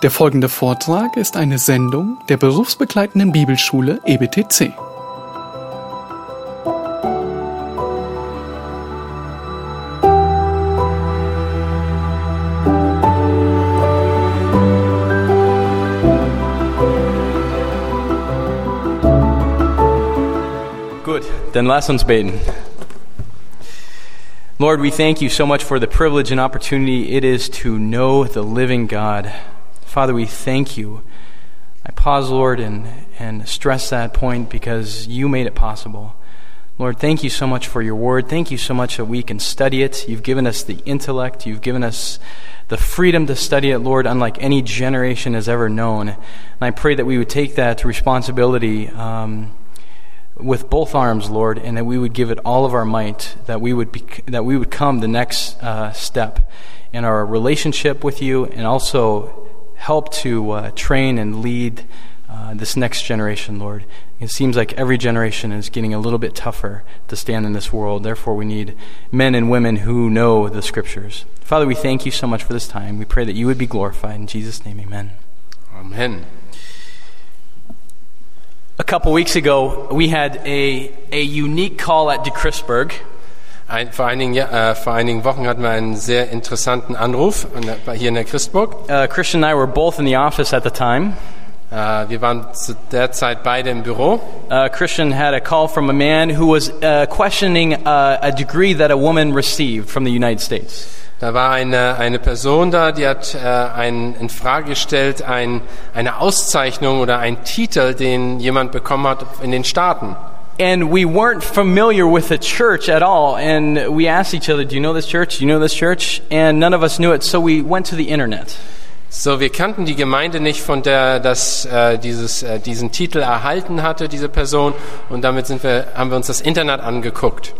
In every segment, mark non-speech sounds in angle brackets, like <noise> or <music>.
Der folgende Vortrag ist eine Sendung der berufsbegleitenden Bibelschule EBTC. Gut, dann lass uns beten. Lord, we thank you so much for the privilege and opportunity it is to know the living God. Father, we thank you. I pause, Lord, and, and stress that point because you made it possible. Lord, thank you so much for your word. Thank you so much that we can study it. You've given us the intellect. You've given us the freedom to study it, Lord, unlike any generation has ever known. And I pray that we would take that responsibility um, with both arms, Lord, and that we would give it all of our might, that we would, that we would come the next uh, step in our relationship with you, and also help to uh, train and lead uh, this next generation, Lord. It seems like every generation is getting a little bit tougher to stand in this world. Therefore, we need men and women who know the Scriptures. Father, we thank you so much for this time. We pray that you would be glorified. In Jesus' name, amen. Amen. A couple weeks ago, we had a, a unique call at DeChrisburg. Ein, vor, einigen, äh, vor einigen Wochen hatten wir einen sehr interessanten Anruf an der, hier in der Christburg. Uh, Christian and I were both in the office at the time. Äh, wir waren zu der Zeit beide im Büro. Uh, Christian had a call from a man who was uh, questioning uh, a degree that a woman received from the United States. Da war eine, eine Person da, die hat äh, ein, in Frage gestellt, ein, eine Auszeichnung oder einen Titel, den jemand bekommen hat in den Staaten. And we weren't familiar with the church at all. And we asked each other, Do you know this church? Do you know this church? And none of us knew it. So we went to the internet. So, wir kannten die Gemeinde nicht, von der das äh, dieses, äh, diesen Titel erhalten hatte, diese Person. Und damit sind wir, haben wir uns das Internet angeguckt.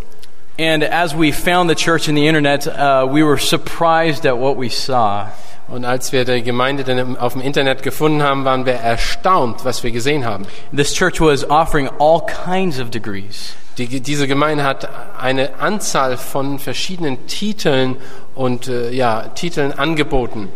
And as we found the church in the internet, uh, we were surprised at what we saw. Und als wir die Gemeinde dann auf dem Internet gefunden haben, waren wir erstaunt, was wir gesehen haben. This church was offering all kinds of degrees. Die, diese Gemeinde hat eine Anzahl von verschiedenen Titeln und äh, ja, Titeln angeboten.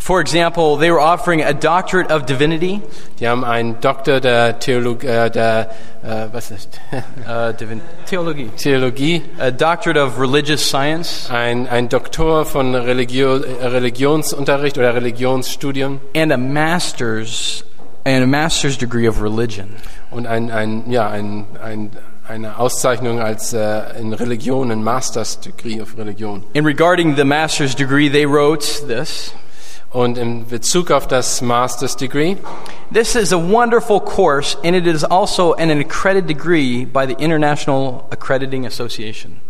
For example, they were offering a doctorate of divinity, Die haben einen Doktor der Theologie, äh, der äh, was ist <laughs> uh, divin- theology, Theologie, a doctorate of religious science, ein, ein Doktor von Religio, äh, Religionsunterricht oder Religionsstudium and a master's and a master's degree of religion. und ein, ein, ja, ein, ein, eine Auszeichnung als äh, in Religion, ein Master's Degree of Religion. In regarding the master's degree, they wrote this. Und in Bezug auf das Master's Degree, This is a wonderful course, and it is also an accredited degree by the International Accrediting Association.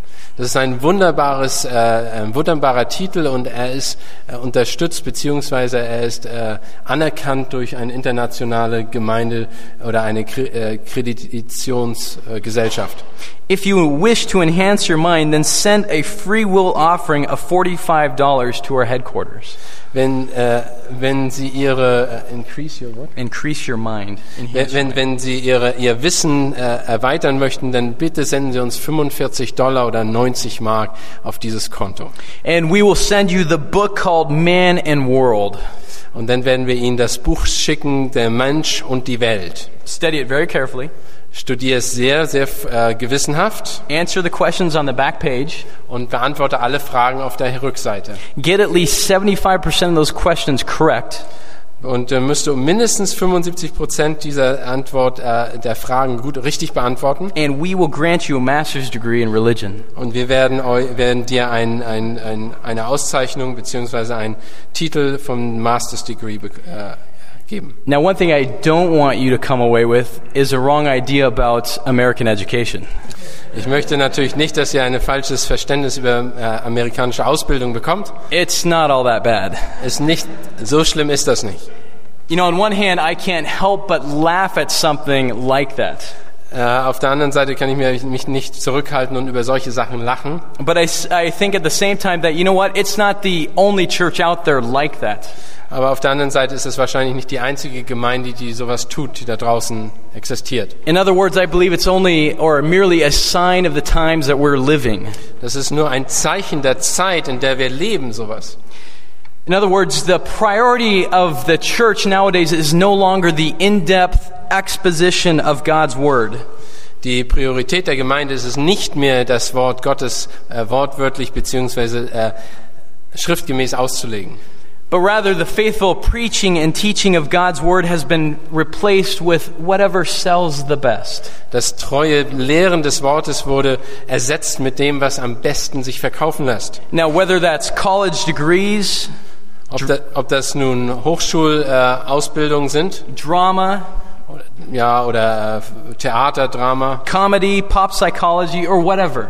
das ist ein wunderbares, äh, ein wunderbarer Titel und er ist äh, unterstützt beziehungsweise er ist äh, anerkannt durch eine internationale Gemeinde oder eine äh, Kreditationsgesellschaft. If you wish to enhance your mind, then send a free will offering of $45 to our headquarters. Wenn, äh, wenn Sie Ihre äh, increase your what? Increase your mind. Wenn, Enhance wenn, wenn Sie Ihre, Ihr Wissen äh, erweitern möchten, dann bitte senden Sie uns 45 Dollar oder 90 Mark auf dieses Konto. And we will send you the book called Man and World. Und dann werden wir Ihnen das Buch schicken, Der Mensch und die Welt. Study it very carefully. Studiere es sehr, sehr äh, gewissenhaft Answer the questions on the back page. und beantworte alle Fragen auf der Rückseite. Get at least 75% of those questions correct. Und äh, müsste um mindestens 75 Prozent dieser Antwort äh, der Fragen gut richtig beantworten. And we will grant you a master's degree in religion. Und wir werden, werden dir ein, ein, ein, eine Auszeichnung beziehungsweise einen Titel vom Master's Degree äh, geben. Now, one thing I don't want you to come away with is a wrong idea about American education. Ich möchte natürlich nicht, dass ihr ein falsches Verständnis über äh, amerikanische Ausbildung bekommt. It's not all that bad. Ist nicht, so schlimm ist das nicht. You know, on one hand, I can't help but laugh at something like that. Äh, auf der anderen Seite kann ich mich nicht zurückhalten und über solche Sachen lachen. But I, I think at the same time that, you know what, it's not the only church out there like that. Aber auf der anderen Seite ist es wahrscheinlich nicht die einzige Gemeinde, die sowas tut, die da draußen existiert. In other words, I believe it's only or merely a sign of the times that we're living. Das ist nur ein Zeichen der Zeit, in der wir leben, sowas. In other words, the priority of the church nowadays is no longer the in depth exposition of God's Word. Die Priorität der Gemeinde ist es nicht mehr, das Wort Gottes äh, wortwörtlich beziehungsweise äh, schriftgemäß auszulegen. But rather, the faithful preaching and teaching of God's Word has been replaced with whatever sells the best. Das treue Lehren des Wortes wurde ersetzt mit dem, was am besten sich verkaufen lässt. Now, whether that's college degrees, Ob, da, ob das nun Hochschulausbildungen äh, sind, drama, oder, ja, oder äh, Theater, Drama, comedy, pop psychology, or whatever.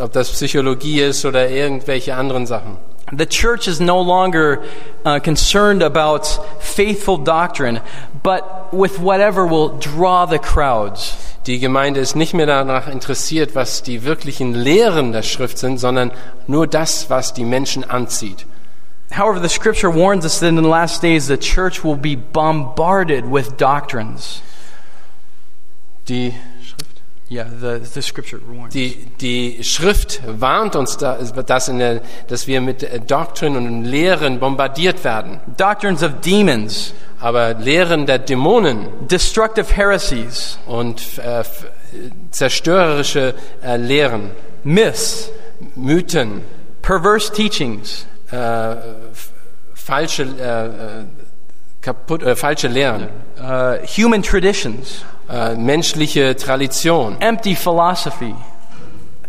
ob das Psychologie ist oder irgendwelche anderen Sachen. The church is no longer uh, concerned about faithful doctrine, but with whatever will draw the crowds. Die Gemeinde ist nicht mehr danach interessiert, was die wirklichen Lehren der Schrift sind, sondern nur das, was die Menschen anzieht. However, the scripture warns us that in the last days the church will be bombarded with doctrines. Die Yeah, the, the scripture warns. Die, die Schrift warnt uns, da, dass, in der, dass wir mit äh, Doktrin und Lehren bombardiert werden. Doctrines of demons, Aber Lehren der Dämonen. Destructive heresies, und äh, zerstörerische äh, Lehren, myths, Mythen, perverse teachings, äh, falsche, äh, äh, kaputt, äh, falsche Lehren, uh, human traditions, äh, menschliche Tradition, empty philosophy,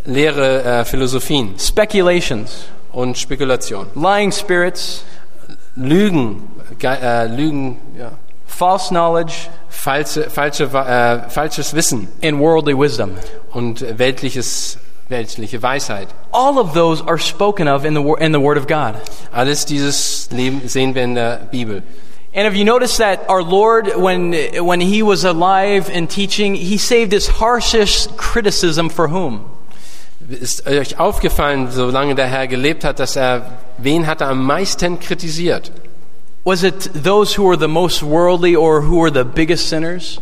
leere äh, Philosophien. Speculations, und Spekulation. lying spirits, Lügen, ge- äh, Lügen, ja, false knowledge, falsche, falsche, äh, falsches Wissen. And worldly wisdom. und weltliches, weltliche Weisheit. All of those are spoken of in the, in the Word of God. Alles dieses Leben sehen wir in der Bibel. And if you notice that our Lord, when, when He was alive and teaching, He saved His harshest criticism for whom? Ist euch aufgefallen, solange der Herr gelebt hat, dass er, wen hat er am meisten kritisiert? Was it those who were the most worldly or who were the biggest sinners?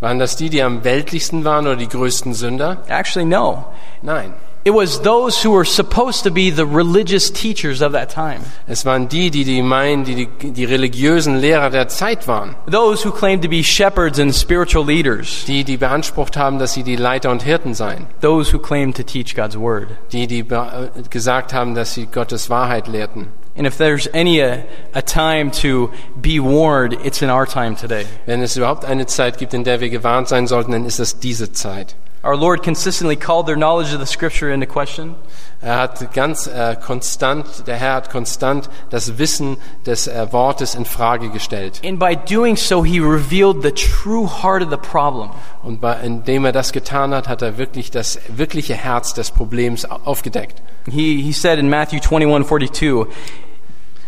Waren das die, die am weltlichsten waren oder die größten Sünder? Actually, no. Nein. It was those who were supposed to be the religious teachers of that time. Es waren die, die die meinen, die, die die religiösen Lehrer der Zeit waren. Those who claimed to be shepherds and spiritual leaders. Die, die beansprucht haben, dass sie die Leiter und Hirten seien. Those who claimed to teach God's Word. Die, die äh, gesagt haben, dass sie Gottes Wahrheit lehrten. And if there's any a, a time to be warned, it's in our time today. Wenn es überhaupt eine Zeit gibt, in der wir gewarnt sein sollten, dann ist es diese Zeit. Our Lord consistently called their knowledge of the Scripture into question. Er hat ganz äh, konstant, der Herr hat konstant das Wissen des äh, Wortes in Frage gestellt. And by doing so, he revealed the true heart of the problem. Und bei, indem er das getan hat, hat er wirklich das wirkliche Herz des Problems aufgedeckt. He, he said in Matthew 21 42,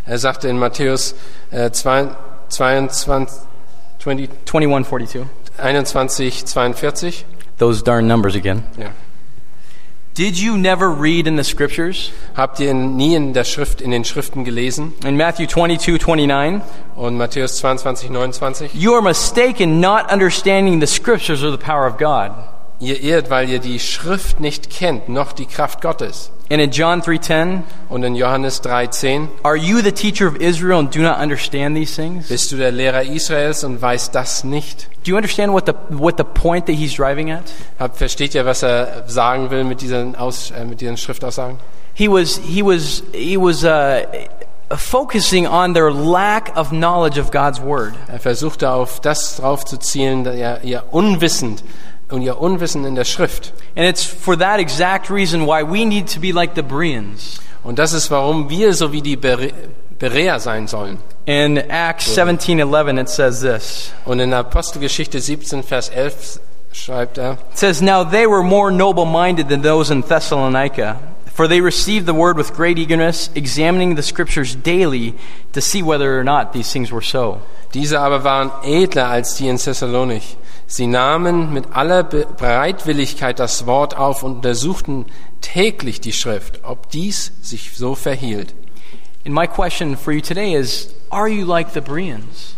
Er sagte in Matthäus äh, 22, 20, 21 42, 21, 42, those darn numbers again. ja. Did you never read in the Scriptures? habt ihr nie in der Schrift, in den Schriften gelesen? In Matthew 22 29, Und Matthäus 22, 29, you are mistaken not understanding the Scriptures or the power of God. Ihr irrt, weil ihr die Schrift nicht kennt, noch die Kraft Gottes. And in John 3:10, Und in Johannes 3,10 are you the teacher of Israel and do not understand these things? bist du der Lehrer Israels und weißt das nicht. Do you understand what the what the point that he's driving at? Habt, versteht ihr, was er sagen will mit diesen, Aus, äh, mit diesen Schriftaussagen? He was he was he was uh, focusing on their lack of knowledge of God's word. Er versuchte auf das drauf zu zielen, dass ihr, ihr unwissend und ihr Unwissen in der Schrift. And it's for that exact reason why we need to be like the Bereans. Und das ist, warum wir so wie die Bere Bereer sein sollen. In Acts 17:11 it says this. Und in Apostelgeschichte 17, Vers 11 schreibt er, It says now they were more noble-minded than those in Thessalonica, for they received the word with great eagerness, examining the scriptures daily to see whether or not these things were so. diese aber waren edler als die in Thessalonik. Sie nahmen mit aller Be Bereitwilligkeit das Wort auf und untersuchten täglich die Schrift, ob dies sich so verhielt. And my question for you today is are you like the Bereans?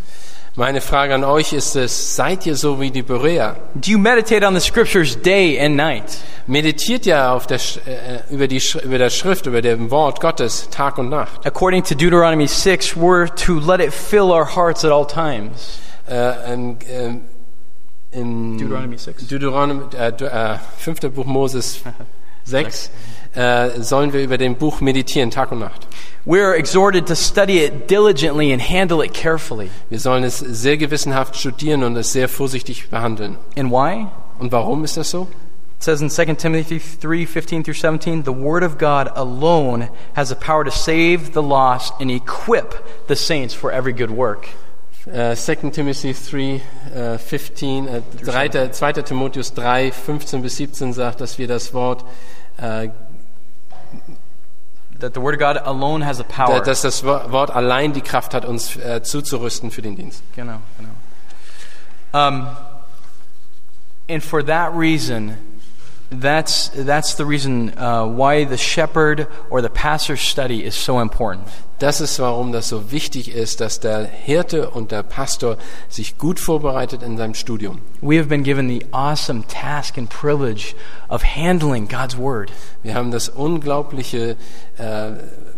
Meine Frage an euch ist es, seid ihr so wie die Berea? Do you meditate on the scriptures day and night? Meditiert ja auf der, Sch- äh, über, die, über der Schrift, über dem Wort Gottes Tag und Nacht. According to Deuteronomy 6, we're to let it fill our hearts at all times. Äh, ähm, ähm, Im Deuteronomy 6. Deuteronomy, äh, äh, fünfter Buch Moses <laughs> 6 äh, sollen wir über dem Buch meditieren, Tag und Nacht. We're exhorted to study it diligently and handle it carefully. Wir sollen es sehr gewissenhaft studieren und es sehr vorsichtig behandeln. And why? Und warum ist das so? It says in 2 Timothy 3 15 through 17, the Word of God alone has the power to save the lost and equip the saints for every good work. Äh, 2 Timothy 3, äh, 15, äh, 3, 2. Timotheus 3, 15 bis 17 sagt, dass wir das Wort, äh, That the Word of God alone has the power. dass das Wo- Wort allein die Kraft hat, uns äh, zuzurüsten für den Dienst. Genau, genau. Um, and for that reason, that's, that's the reason uh, why the shepherd or the pastor's study is so important. Das ist, warum das so wichtig ist, dass der Hirte und der Pastor sich gut vorbereitet in seinem Studium. We have been given the awesome task and privilege of handling God's Word. Wir haben das unglaubliche, äh,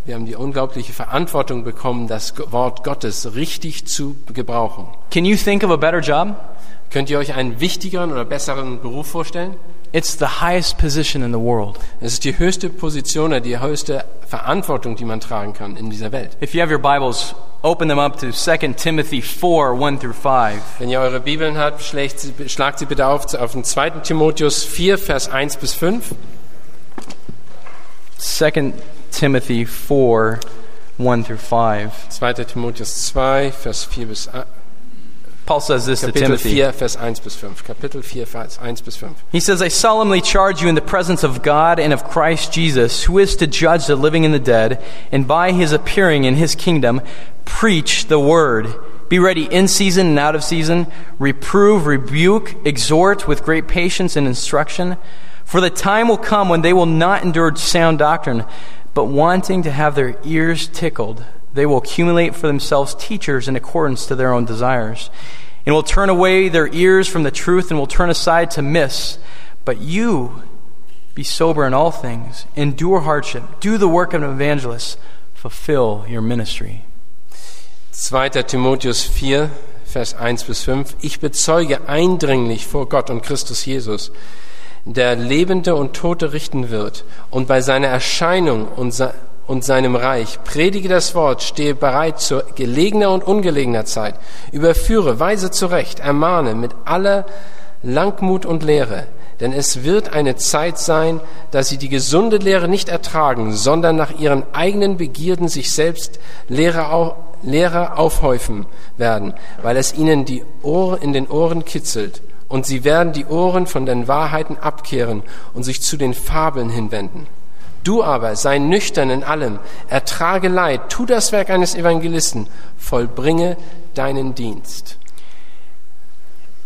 wir haben die unglaubliche Verantwortung bekommen, das Wort Gottes richtig zu gebrauchen. Can you think of a better job? Könnt ihr euch einen wichtigeren oder besseren Beruf vorstellen? It's the highest position in the world. Es ist die höchste Position die höchste Verantwortung, die man tragen kann in dieser Welt. If you have your Bibles, open them up to 2 Timothy 4 1 through 5. Wenn ihr eure Bibeln habt, schlägt sie, schlagt sie bitte auf auf den 2. Timotheus 4, Vers 1 bis 5. 2 Timothy 4 1 through 5. 2. Timotheus 2, Vers 4 bis a- Paul says this to Kapitel Timothy. 4, Vers 1 bis 5. Kapitel 4, Vers 1 bis 5. He says, I solemnly charge you in the presence of God and of Christ Jesus, who is to judge the living and the dead, and by his appearing in his kingdom, preach the word. Be ready in season and out of season, reprove, rebuke, exhort with great patience and instruction. For the time will come when they will not endure sound doctrine, but wanting to have their ears tickled, they will accumulate for themselves teachers in accordance to their own desires, and will turn away their ears from the truth and will turn aside to myths. But you be sober in all things, endure hardship, do the work of an evangelist, fulfill your ministry. 2. Timotheus 4, Vers 1 bis 5. Ich bezeuge eindringlich vor Gott und Christus Jesus, der Lebende und Tote richten wird und bei seiner Erscheinung und, se und seinem Reich predige das Wort, stehe bereit zu gelegener und ungelegener Zeit, überführe, weise zurecht, ermahne mit aller Langmut und Lehre. Denn es wird eine Zeit sein, dass sie die gesunde Lehre nicht ertragen, sondern nach ihren eigenen Begierden sich selbst Lehrer, Lehrer aufhäufen werden, weil es ihnen die Ohren in den Ohren kitzelt. Und sie werden die Ohren von den Wahrheiten abkehren und sich zu den Fabeln hinwenden. Du aber sei nüchtern in allem, ertrage Leid, tu das Werk eines Evangelisten, vollbringe deinen Dienst.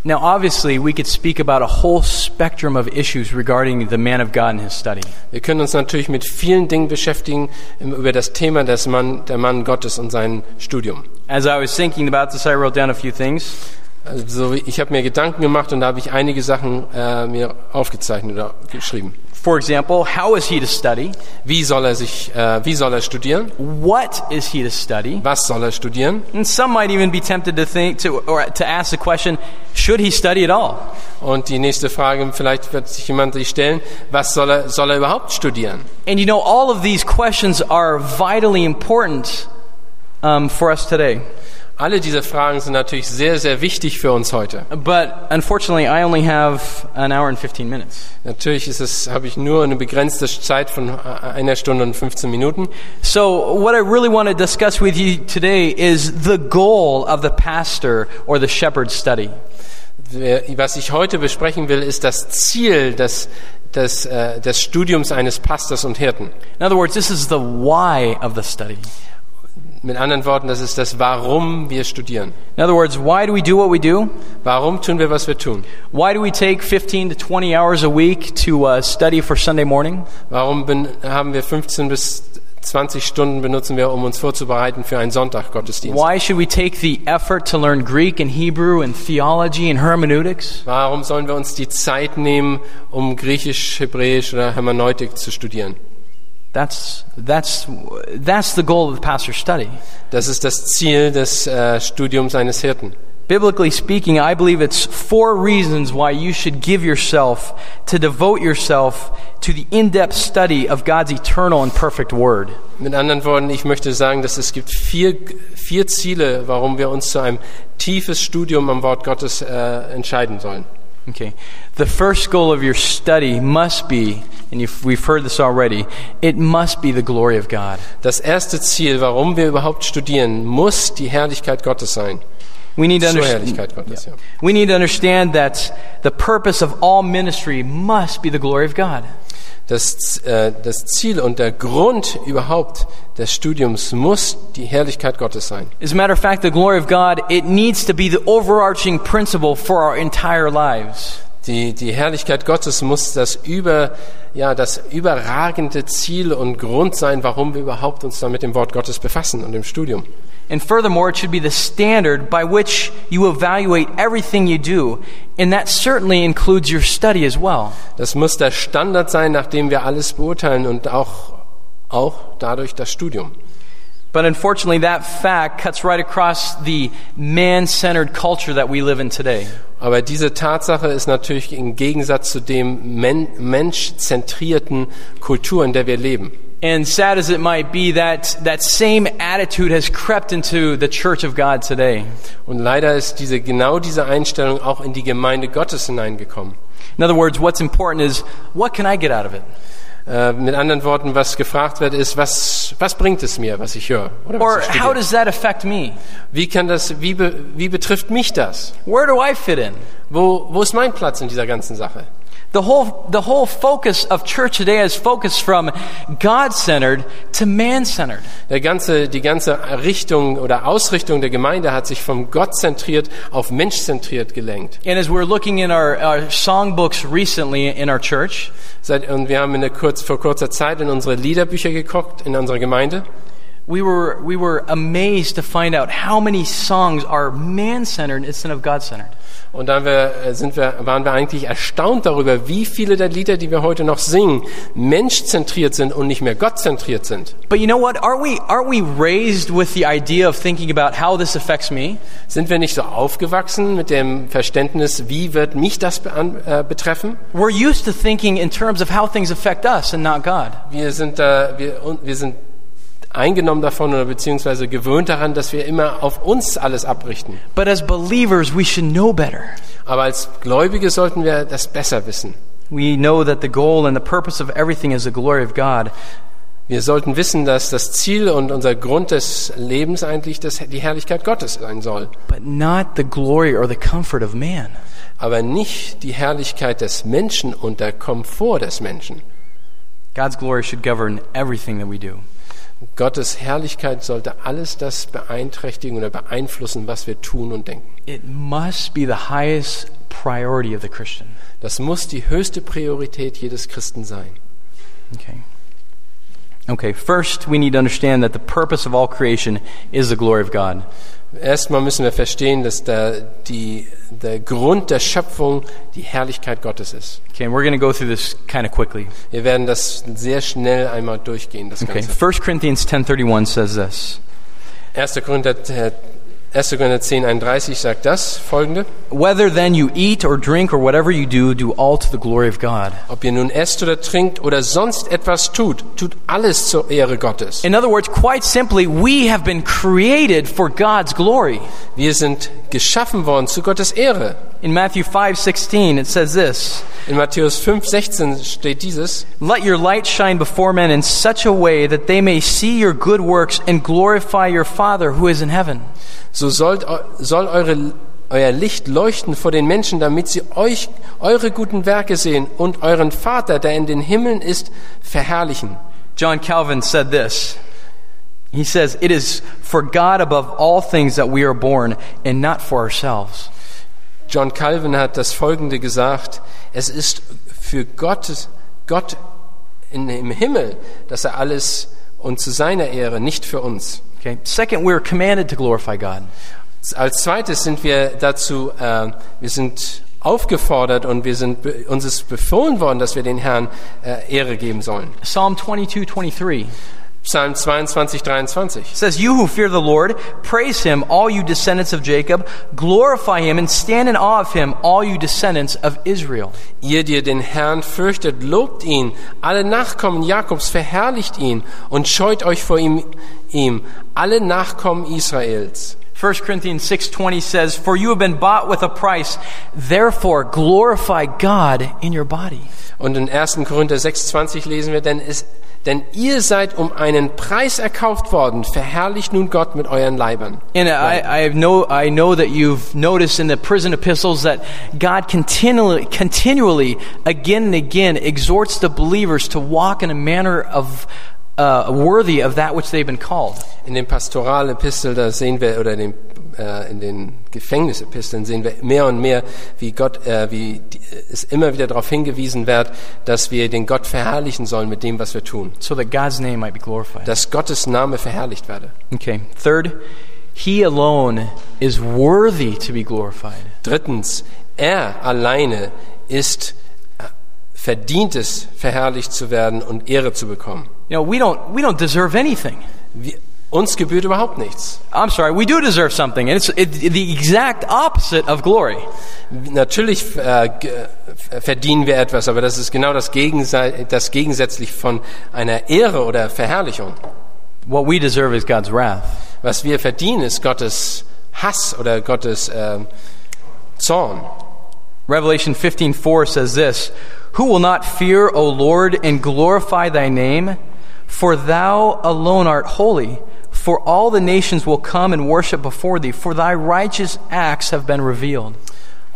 Now, obviously, we could speak about a whole spectrum of issues regarding the man of God and his study. Wir können uns natürlich mit vielen Dingen beschäftigen über das Thema des Mann, der Mann Gottes und sein Studium. As I was thinking about this, I wrote down a few things. Also ich habe mir Gedanken gemacht und da habe ich einige Sachen äh, mir aufgezeichnet oder geschrieben. For example, how is he to study? Wie soll er sich, äh, wie soll er studieren? What is he to study? Was soll er studieren? And some might even be tempted to think to or to ask the question, should he study at all? Und die nächste Frage, vielleicht wird sich jemand sich stellen, was soll er, soll er überhaupt studieren? And you know, all of these questions are vitally important um, for us today. Alle diese Fragen sind natürlich sehr, sehr wichtig für uns heute. But unfortunately, I only have an hour and 15 minutes. Natürlich ist es, habe ich nur eine begrenzte Zeit von äh, einer Stunde und 15 Minuten. So, what I really want to discuss with you today is the goal of the pastor or the shepherd's study. Was ich heute besprechen will, ist das Ziel des, des, äh, des Studiums eines Pastors und Hirten. In other words, this is the why of the study. Mit anderen Worten, das ist das Warum wir studieren. In other words, why do we do what we do? Warum tun wir, was wir tun? Why do we take 15 to 20 hours a week to uh, study for Sunday morning? Warum bin, haben wir 15 bis 20 Stunden benutzen wir, um uns vorzubereiten für einen Sonntag-Gottesdienst. Why should we take the effort to learn Greek and Hebrew and theology and hermeneutics? Warum sollen wir uns die Zeit nehmen, um Griechisch, Hebräisch oder Hermeneutik zu studieren? That's, that's, that's the goal of the pastor's study. Das ist das Ziel des äh, Studiums eines Hirten. Biblically speaking, I believe it's four reasons why you should give yourself to devote yourself to the in-depth study of God's eternal and perfect word. Mit anderen Worten, ich möchte sagen, dass es gibt vier, vier Ziele, warum wir uns zu einem tiefes Studium am Wort Gottes äh, entscheiden sollen. Okay. The first goal of your study must be, and you've, we've heard this already, it must be the glory of God. Das erste Ziel, warum wir überhaupt studieren, muss die Herrlichkeit Gottes sein. We need to understand. Gottes, ja. We need to understand that the purpose of all ministry must be the glory of God. Das, äh, das Ziel und der Grund überhaupt des Studiums muss die Herrlichkeit Gottes sein. As a matter of fact, the glory of God, it needs to be the overarching principle for our entire lives. Die, die Herrlichkeit Gottes muss das über, ja, das überragende Ziel und Grund sein, warum wir überhaupt uns da mit dem Wort Gottes befassen und im Studium. And furthermore, it should be the standard by which you evaluate everything you do. And that certainly includes your study as well. Das muss der Standard sein, nach dem wir alles beurteilen und auch, auch dadurch das Studium. But unfortunately, that fact cuts right across the man centered culture that we live in today. Aber diese Tatsache ist natürlich im Gegensatz zu dem men menschzentrierten Kultur, in der wir leben. And sad as it might be, that, that same attitude has crept into the church of God today. Und leider ist diese, genau diese Einstellung auch in die Gemeinde Gottes hineingekommen. In other words, what's important is what can I get out of it? Äh, mit anderen Worten, was gefragt wird, ist, was, was bringt es mir, was ich höre? Oder Or was ich how does that affect me? Wie kann das, wie, be, wie betrifft mich das? Where do I fit in? Wo, wo ist mein Platz in dieser ganzen Sache? The whole, the whole focus of church today is focused from God centered to man centered. Der ganze, die ganze Richtung oder Ausrichtung der Gemeinde hat sich vom Gott zentriert auf Mensch zentriert gelenkt. And as we're looking in our, our songbooks recently in our church, Seit, und wir haben in der kurz, vor kurzer Zeit in unsere Liederbücher geguckt in unserer Gemeinde. we were, we were amazed to find out how many songs are man centered instead of God centered. Und da wir, äh, sind wir, waren wir eigentlich erstaunt darüber, wie viele der Lieder, die wir heute noch singen, menschzentriert sind und nicht mehr gottzentriert sind. But you know what? Aren't we, aren't we raised with the idea of thinking about how this affects me? Sind wir nicht so aufgewachsen mit dem Verständnis, wie wird mich das äh, betreffen? We're used to thinking in terms of how things affect us and not God. Wir sind, äh, wir, wir sind eingenommen davon oder beziehungsweise gewöhnt daran, dass wir immer auf uns alles abrichten. But as believers, we should know better. Aber als Gläubige sollten wir das besser wissen. We know that the goal and the purpose of everything is the glory of God. Wir sollten wissen, dass das Ziel und unser Grund des Lebens eigentlich das, die Herrlichkeit Gottes sein soll. but not the glory or the comfort of man. aber nicht die Herrlichkeit des Menschen und der Komfort des Menschen. God's glory should govern everything that we do. Gottes Herrlichkeit sollte alles das beeinträchtigen oder beeinflussen, was wir tun und denken. It must be the highest priority of the Christian. Das muss die höchste Priorität jedes Christen sein. Okay. Okay, first we need to understand that the purpose of all creation is the glory of God. Erstmal müssen wir verstehen, dass der, die, der Grund der Schöpfung die Herrlichkeit Gottes ist. Okay, and we're going to go through this kind of quickly. Wir werden das sehr schnell einmal durchgehen, das Okay, Ganze. 1 Corinthians 10:31 says this. 1. Korinther, äh, 1. Korinther 10, 31 sagt das folgende. Whether then you eat or drink or whatever you do, do all to the glory of God. Ob ihr nun esst oder trinkt oder sonst etwas tut, tut alles zur Ehre Gottes. In other words, quite simply, we have been created for God's glory. Wir sind geschaffen worden zu Gottes Ehre. In Matthew 5:16 it says this, In Matthäus 5, 16 steht dieses. Let your light shine before men in such a way that they may see your good works and glorify your Father who is in heaven. So sollt, soll eure, euer Licht leuchten vor den Menschen, damit sie euch, eure guten Werke sehen und euren Vater, der in den Himmeln ist, verherrlichen. John Calvin said this. He says, It is for God above all things that we are born, and not for ourselves. John Calvin hat das Folgende gesagt. Es ist für Gott, Gott in, im Himmel, dass er alles und zu seiner Ehre, nicht für uns. Okay. Second, we're commanded to glorify God. Als zweites sind wir dazu, äh, wir sind aufgefordert und wir sind, uns ist befohlen worden, dass wir den Herrn äh, Ehre geben sollen. Psalm 22, 23 Psalm 22, 23. says, You who fear the Lord, praise him, all you descendants of Jacob. Glorify him and stand in awe of him, all you descendants of Israel. Ihr, die den Herrn fürchtet, lobt ihn. Alle Nachkommen Jakobs verherrlicht ihn und scheut euch vor ihm, ihm. Alle Nachkommen Israels. 1 Corinthians 6:20 says, "For you have been bought with a price; therefore glorify God in your body." Und in 1. Korinther 6,20 lesen wir, denn, es, denn ihr seid um einen Preis erkauft worden, verherrlicht nun Gott mit euren Leibern. And I, I know I know that you've noticed in the prison epistles that God continually continually again and again exhorts the believers to walk in a manner of uh, worthy of that which they've been called. In dem Pastoralepistel, da sehen wir, oder in den, äh, in den Gefängnisepisteln sehen wir mehr und mehr, wie Gott, äh, wie die, es immer wieder darauf hingewiesen wird, dass wir den Gott verherrlichen sollen mit dem, was wir tun. so that God's name might be glorified. Dass Gottes Name verherrlicht werde. Okay. Third, he alone is worthy to be glorified. Drittens, er alleine ist äh, verdient es, verherrlicht zu werden und Ehre zu bekommen. You know, we don't we don't deserve anything. Wir, uns gebührt überhaupt nichts. I'm sorry, we do deserve something, and it's it, the exact opposite of glory. Natürlich äh, verdienen wir etwas, aber das ist genau das, Gegense das gegensätzlich von einer Ehre oder Verherrlichung. What we deserve is God's wrath. Was wir verdienen, ist Gottes Hass oder Gottes äh, Zorn. Revelation 15:4 says this, "Who will not fear, O Lord, and glorify thy name? For thou alone art holy, for all the nations will come and worship before thee, for thy righteous acts have been revealed."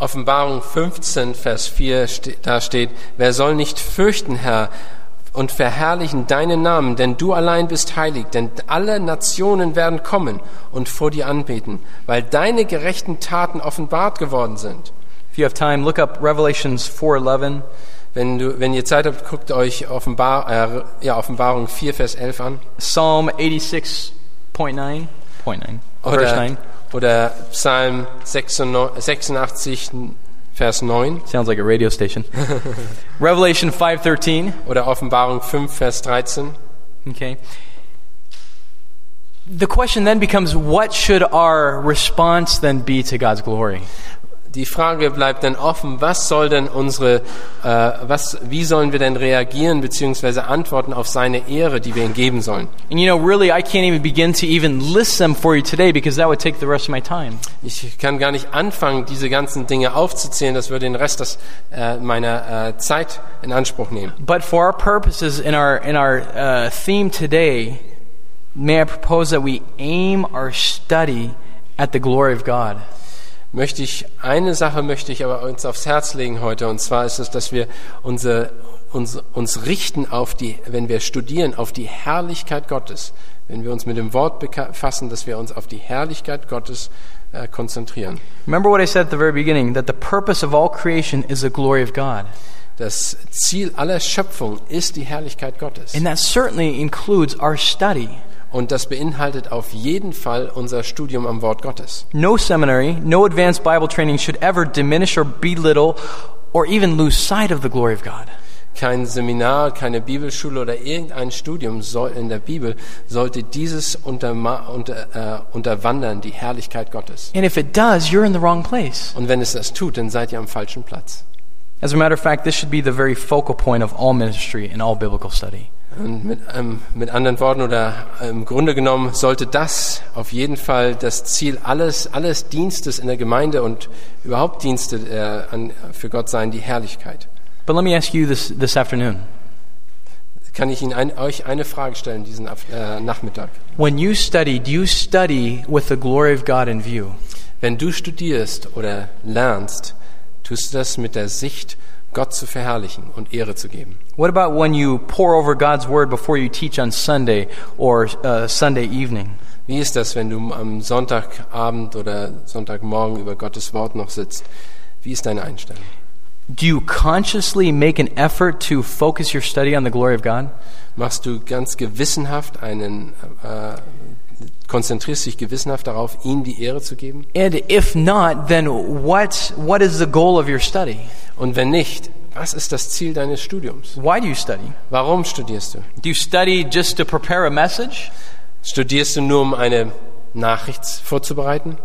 Offenbarung 15, Vers 4, ste da steht, wer soll nicht fürchten, Herr, und verherrlichen deinen Namen, denn du allein bist heilig, denn alle Nationen werden kommen und vor dir anbeten, weil deine gerechten Taten offenbart geworden sind. If you have time, look up Revelations 4:11. Wenn, du, wenn ihr Zeit habt, guckt euch Offenbar, äh, ja, Offenbarung 4, Vers 11 an. Psalm 86.9, point nine, verse Oder, 9. oder Psalm 86, Vers 9. Sounds like a radio station. <laughs> Revelation 5:13. Oder Offenbarung 5, Vers 13. Okay. The question then becomes what should our response then be to God's glory? Die Frage bleibt dann offen, was soll denn unsere, äh, was, wie sollen wir denn reagieren bzw. antworten auf seine Ehre, die wir ihm geben sollen? And you know, really, I can't even begin to even list them for you today because that would take the rest of my time. Ich kann gar nicht anfangen, diese ganzen Dinge aufzuzählen. Das würde den Rest des, äh, meiner äh, Zeit in Anspruch nehmen. But for our purposes in our in our uh, theme today, may I propose that we aim our study at the glory of God. Möchte ich, eine Sache möchte ich aber uns aufs Herz legen heute, und zwar ist es, dass wir unsere, uns, uns richten auf die, wenn wir studieren, auf die Herrlichkeit Gottes. Wenn wir uns mit dem Wort befassen, dass wir uns auf die Herrlichkeit Gottes äh, konzentrieren. Remember what I said at the very beginning that the purpose of all creation is the glory of God. Das Ziel aller Schöpfung ist die Herrlichkeit Gottes. And that certainly includes our study. Und das beinhaltet auf jeden Fall unser Studium am Wort Gottes. No seminary, no advanced Bible training should ever diminish or belittle or even lose sight of the glory of God. Kein Seminar, keine Bibelschule oder irgendein Studium soll, in der Bibel sollte dieses unterma unter, äh, unterwandern, die Herrlichkeit Gottes. And if it does, you're in the wrong place. Und wenn es das tut, dann seid ihr am falschen Platz. As a matter of fact, this should be the very focal point of all ministry and all biblical study. Und mit, ähm, mit anderen Worten oder im Grunde genommen sollte das auf jeden Fall das Ziel alles, alles Dienstes in der Gemeinde und überhaupt Dienste äh, an, für Gott sein, die Herrlichkeit. But let me ask you this, this afternoon. Kann ich Ihnen ein, euch eine Frage stellen diesen äh, Nachmittag? When you study, do you study with the glory of God in view? Wenn du studierst oder lernst, tust du das mit der Sicht, Gott zu verherrlichen und Ehre zu geben. What about when you pour over God's word before you teach on Sunday or uh, Sunday evening? Wie ist das, wenn du am Sonntagabend oder Sonntagmorgen über Gottes Wort noch sitzt? Wie ist deine Einstellung? Do you consciously make an effort to focus your study on the glory of God? Machst du ganz gewissenhaft einen, äh, konzentrierst dich gewissenhaft darauf, ihm die Ehre zu geben? And if not, then what, what is the goal of your study? Und wenn nicht, was ist das Ziel deines Studiums? Why do you study? Warum studierst du? Do you study just to prepare a message? Studierst du nur, um eine Nachricht vorzubereiten?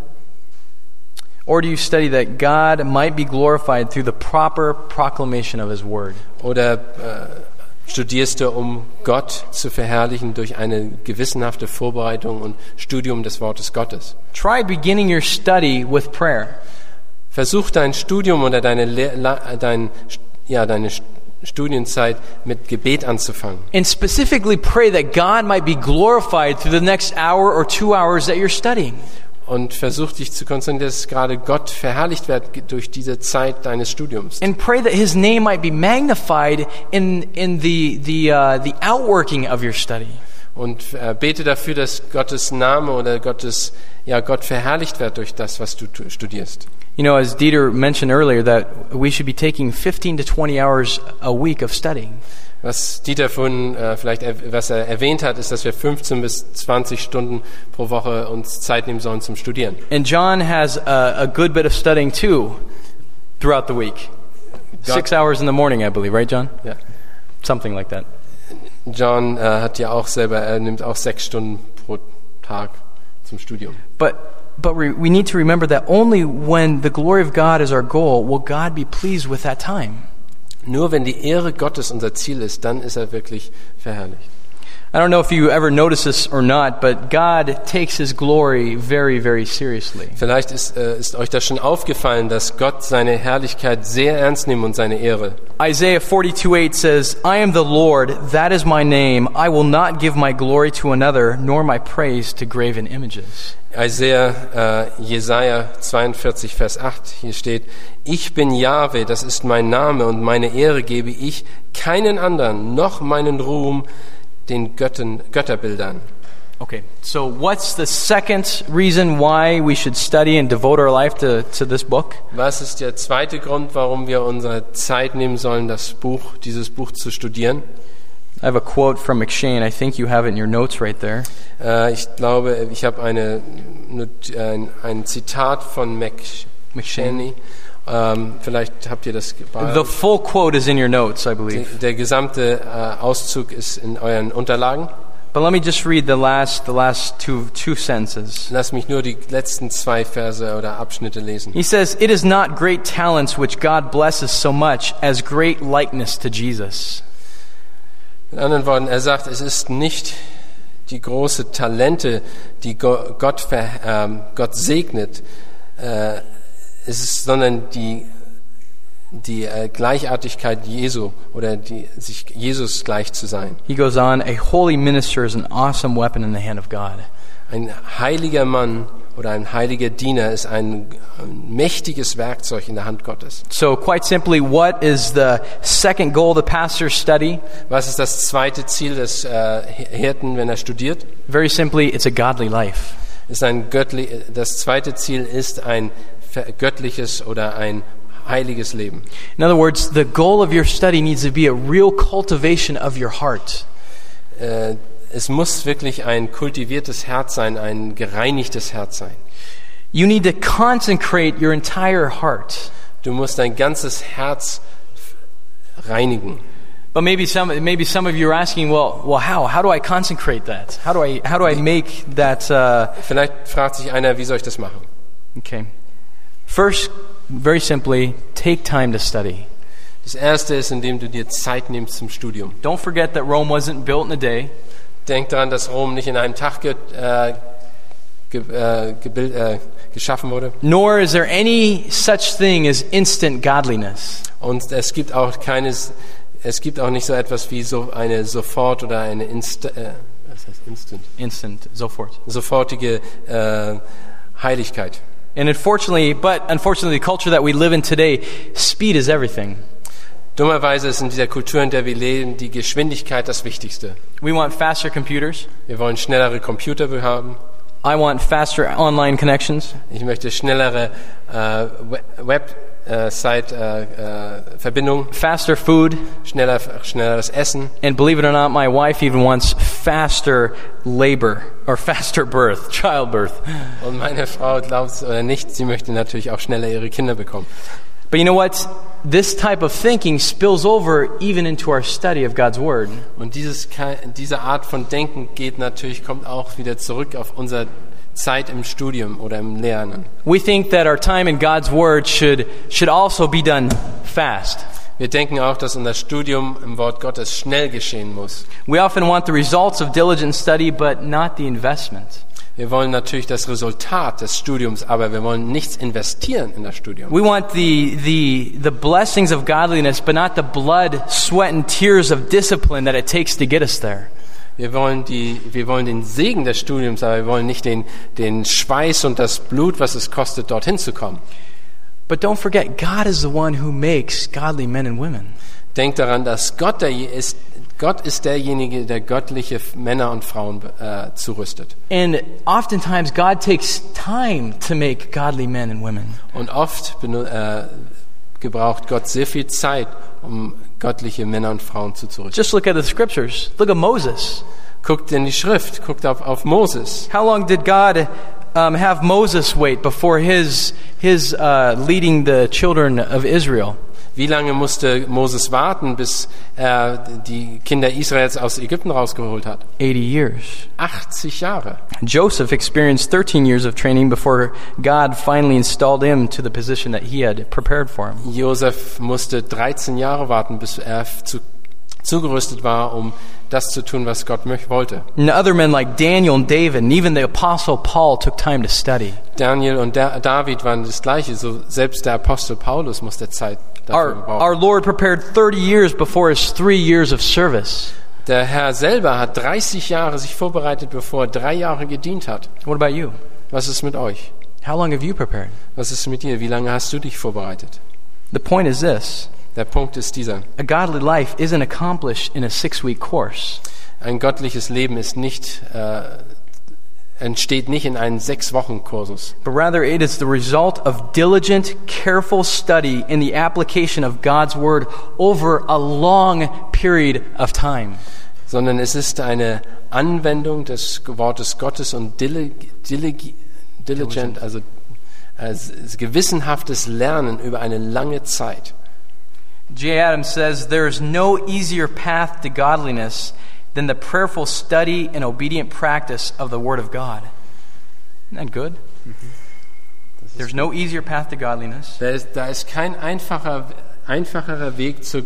Or do you study that God might be glorified through the proper proclamation of His Word? Oder äh, studierst du, um Gott zu verherrlichen durch eine gewissenhafte Vorbereitung und Studium des Wortes Gottes? Try beginning your study with prayer. Versuch dein Studium oder deine, dein, ja, deine Studienzeit mit Gebet anzufangen. And specifically pray that God might be glorified through the next hour or two hours that you're studying. Und versuch dich zu konzentrieren, dass gerade Gott verherrlicht wird durch diese Zeit deines Studiums. And pray that His name might be magnified in, in the, the, uh, the outworking of your study. Und äh, bete dafür, dass Gottes Name oder Gottes, ja, Gott verherrlicht wird durch das, was du tu- studierst. You know, as Dieter mentioned earlier, that we should be taking 15 to 20 hours a week of studying. Was Dieter von äh, vielleicht er, was er erwähnt hat, ist, dass wir 15 bis 20 Stunden pro Woche uns Zeit nehmen sollen zum Studieren. And John has a, a good bit of studying too throughout the week. Six hours in the morning, I believe, right, John? Ja. Something like that. John äh, hat ja auch selber, er nimmt auch sechs Stunden pro Tag zum Studium. But but we, we need to remember that only when the glory of God is our goal will God be pleased with that time. Nur wenn die Ehre Gottes unser Ziel ist, dann ist er wirklich verherrlicht. I don't know if you ever notice this or not, but God takes his glory very, very seriously. Vielleicht ist, äh, ist euch das schon aufgefallen, dass Gott seine Herrlichkeit sehr ernst nimmt und seine Ehre. Isaiah 42 8 says, I am the Lord, that is my name. I will not give my glory to another, nor my praise to graven images. Isaiah, äh, Jesaja 42, Vers 8, hier steht, ich bin Jahwe, das ist mein Name und meine Ehre gebe ich keinen anderen, noch meinen Ruhm den Götten, Götterbildern. Okay, so what's the second reason why we should study and devote our life to, to this book? Was ist der zweite Grund, warum wir unsere Zeit nehmen sollen, das Buch, dieses Buch zu studieren? I have a quote from McShane. I think you have it in your notes right there. Äh, ich glaube, ich habe eine, Not- ein, ein Zitat von Mc, McShaney. Ähm, vielleicht habt ihr das The full quote is in your notes, I believe. Der gesamte äh, Auszug ist in euren Unterlagen. But let me just read the last, the last two, two sentences. Lass mich nur die letzten zwei Verse oder Abschnitte lesen. He says, It is not great talents which God blesses so much as great likeness to Jesus. In anderen Worten, er sagt, es ist nicht die große Talente, die Go- Gott, ver, ähm, Gott segnet, äh, es ist, sondern die, die äh, Gleichartigkeit Jesu oder die, sich Jesus gleich zu sein. He goes on, A holy minister is an awesome weapon in the hand of God. Ein heiliger Mann oder ein heiliger Diener ist ein, ein mächtiges Werkzeug in der Hand Gottes. So, quite simply, what is the second goal of the pastor's study? Was ist das zweite Ziel des äh, Hirten, wenn er studiert? Very simply, it's a godly life. Ist ein göttli das zweite Ziel ist ein göttliches oder ein heiliges Leben. In other words, the goal of your study needs to be a real cultivation of your heart. Äh, es muss wirklich ein kultiviertes Herz sein, ein gereinigtes Herz sein. You need to consecrate your entire heart. Du musst dein ganzes Herz reinigen. But maybe some, maybe some of you are asking, well, well, how? How do I consecrate that? How do I, how do I make that? Uh, Vielleicht fragt sich einer, wie soll ich das machen? okay. First, very simply, take time to study. Das erste ist, indem du dir Zeit nimmst zum Studium. Don't forget that Rome wasn't built in a day. Denk daran, dass Rom nicht in einem Tag ge, äh, ge, äh, gebild, äh, geschaffen wurde. Nor is there any such thing as instant godliness. Und es gibt auch keines, es gibt auch nicht so etwas wie so eine sofort oder eine Insta, äh, was heißt instant? Instant, sofort. sofortige äh, Heiligkeit. And unfortunately, but unfortunately, the culture that we live in today, speed is everything. Dummerweise ist in dieser Kultur, in der wir leben, die Geschwindigkeit das Wichtigste. We want faster computers. Wir wollen schnellere Computer haben. I want faster online connections. Ich möchte schnellere äh, We- äh, Zeit, äh, äh, Verbindung, faster food, schneller, schnelleres Essen. and believe it or not, my wife even wants faster labor or faster birth, <laughs> childbirth. Und meine Frau glaubt es oder nicht, sie möchte natürlich auch schneller ihre Kinder bekommen. But you know what? This type of thinking spills over even into our study of God's Word. Und dieses, diese Art von Denken geht natürlich, kommt auch wieder zurück auf unsere Zeit im Studium oder im Lernen. We think that our time in God's Word should, should also be done fast. Wir denken auch, dass unser Studium im Wort Gottes schnell geschehen muss. We often want the results of diligent study, but not the investment. Wir wollen natürlich das Resultat des Studiums, aber wir wollen nichts investieren in das Studium. We want the, the, the blessings of godliness, but not the blood, sweat, and tears of discipline that it takes to get us there. Wir wollen, die, wir wollen den Segen des Studiums, aber wir wollen nicht den, den Schweiß und das Blut, was es kostet, dorthin zu kommen. But don't forget, God is the one who makes godly men and women. Denkt daran, dass Gott, der ist, Gott ist derjenige, der göttliche Männer und Frauen äh, zurüstet. And oftentimes, God takes time to make godly men and women. Und oft äh, gebraucht Gott sehr viel Zeit, um göttliche Männer und Frauen zu zuzurüsten. Just look at the scriptures. Look at Moses. Guckt in die Schrift, guckt auf, auf Moses. How long did God um, have Moses wait before his, his uh, leading the children of Israel? Wie lange musste Moses warten, bis er die Kinder Israels aus Ägypten rausgeholt hat? 80 years. 80 Jahre. Joseph experienced 13 years of training before God finally installed him to the position that he had prepared for him. Josef musste 13 Jahre warten, bis er zu, zugerüstet war, um das zu tun, was Gott wollte. And other men like Daniel and David, and even the apostle Paul took time to study. Daniel und da David waren das Gleiche. So selbst der Apostel Paulus musste Zeit Our, our Lord prepared 30 years before his three years of service. Der Herr selber hat 30 Jahre sich vorbereitet, bevor er drei Jahre gedient hat. What about you? Was ist mit euch? How long have you prepared? Was ist mit dir? Wie lange hast du dich vorbereitet? The point is this Der Punkt ist dieser. a godly life isn't accomplished in a six week course. Ein göttliches Leben ist nicht, äh, entsteht nicht in einem Sechs-Wochen-Kursus, but rather it is the result of diligent, careful study in the application of God's Word over a long period of time. sondern es ist eine Anwendung des Wortes Gottes und dili- dili- diligent, also als gewissenhaftes Lernen über eine lange Zeit. J. Adams says there is no easier path to godliness than the prayerful study and obedient practice of the Word of God. Isn't that good? Mhm. There's no easier path to godliness Da ist, da ist kein einfacher, einfacherer Weg zur,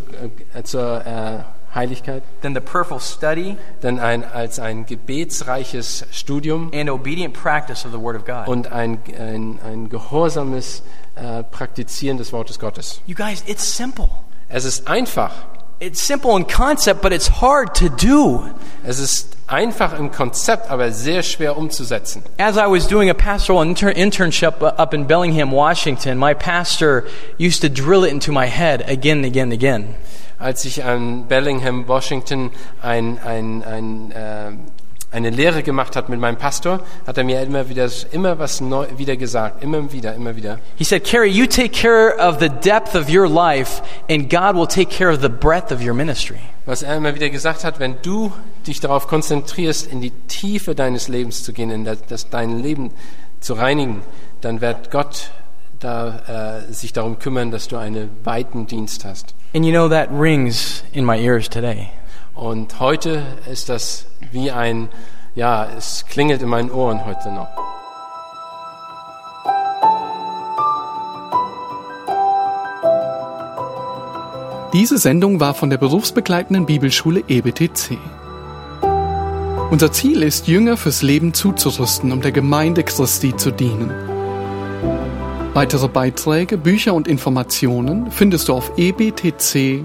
äh, zur äh, Heiligkeit, than the prayerful study denn ein, als ein gebetsreiches Studium and obedient practice of the Word of God. und ein, ein, ein gehorsames äh, Praktizieren des Wortes Gottes. You guys, it's simple. Es ist einfach. It's simple in concept, but it's hard to do. Es ist einfach im Konzept, aber sehr schwer umzusetzen. As I was doing a pastoral inter- internship up in Bellingham, Washington, my pastor used to drill it into my head again and again and again. Als ich an Bellingham, Washington ein, ein, ein, äh, eine Lehre gemacht hat mit meinem Pastor, hat er mir immer wieder immer was neu, wieder gesagt, immer wieder, immer wieder. He said, Carrie, you take care of the depth of your life, and God will take care of the breadth of your ministry. Was er immer wieder gesagt hat, wenn du dich darauf konzentrierst, in die Tiefe deines Lebens zu gehen, in das, das dein Leben zu reinigen, dann wird Gott da, äh, sich darum kümmern, dass du einen weiten Dienst hast. And you know, that rings in my ears today. Und heute ist das wie ein, ja, es klingelt in meinen Ohren heute noch. Diese Sendung war von der berufsbegleitenden Bibelschule EBTC. Unser Ziel ist, Jünger fürs Leben zuzurüsten, um der Gemeinde Christi zu dienen. Weitere Beiträge, Bücher und Informationen findest du auf ebtc.org.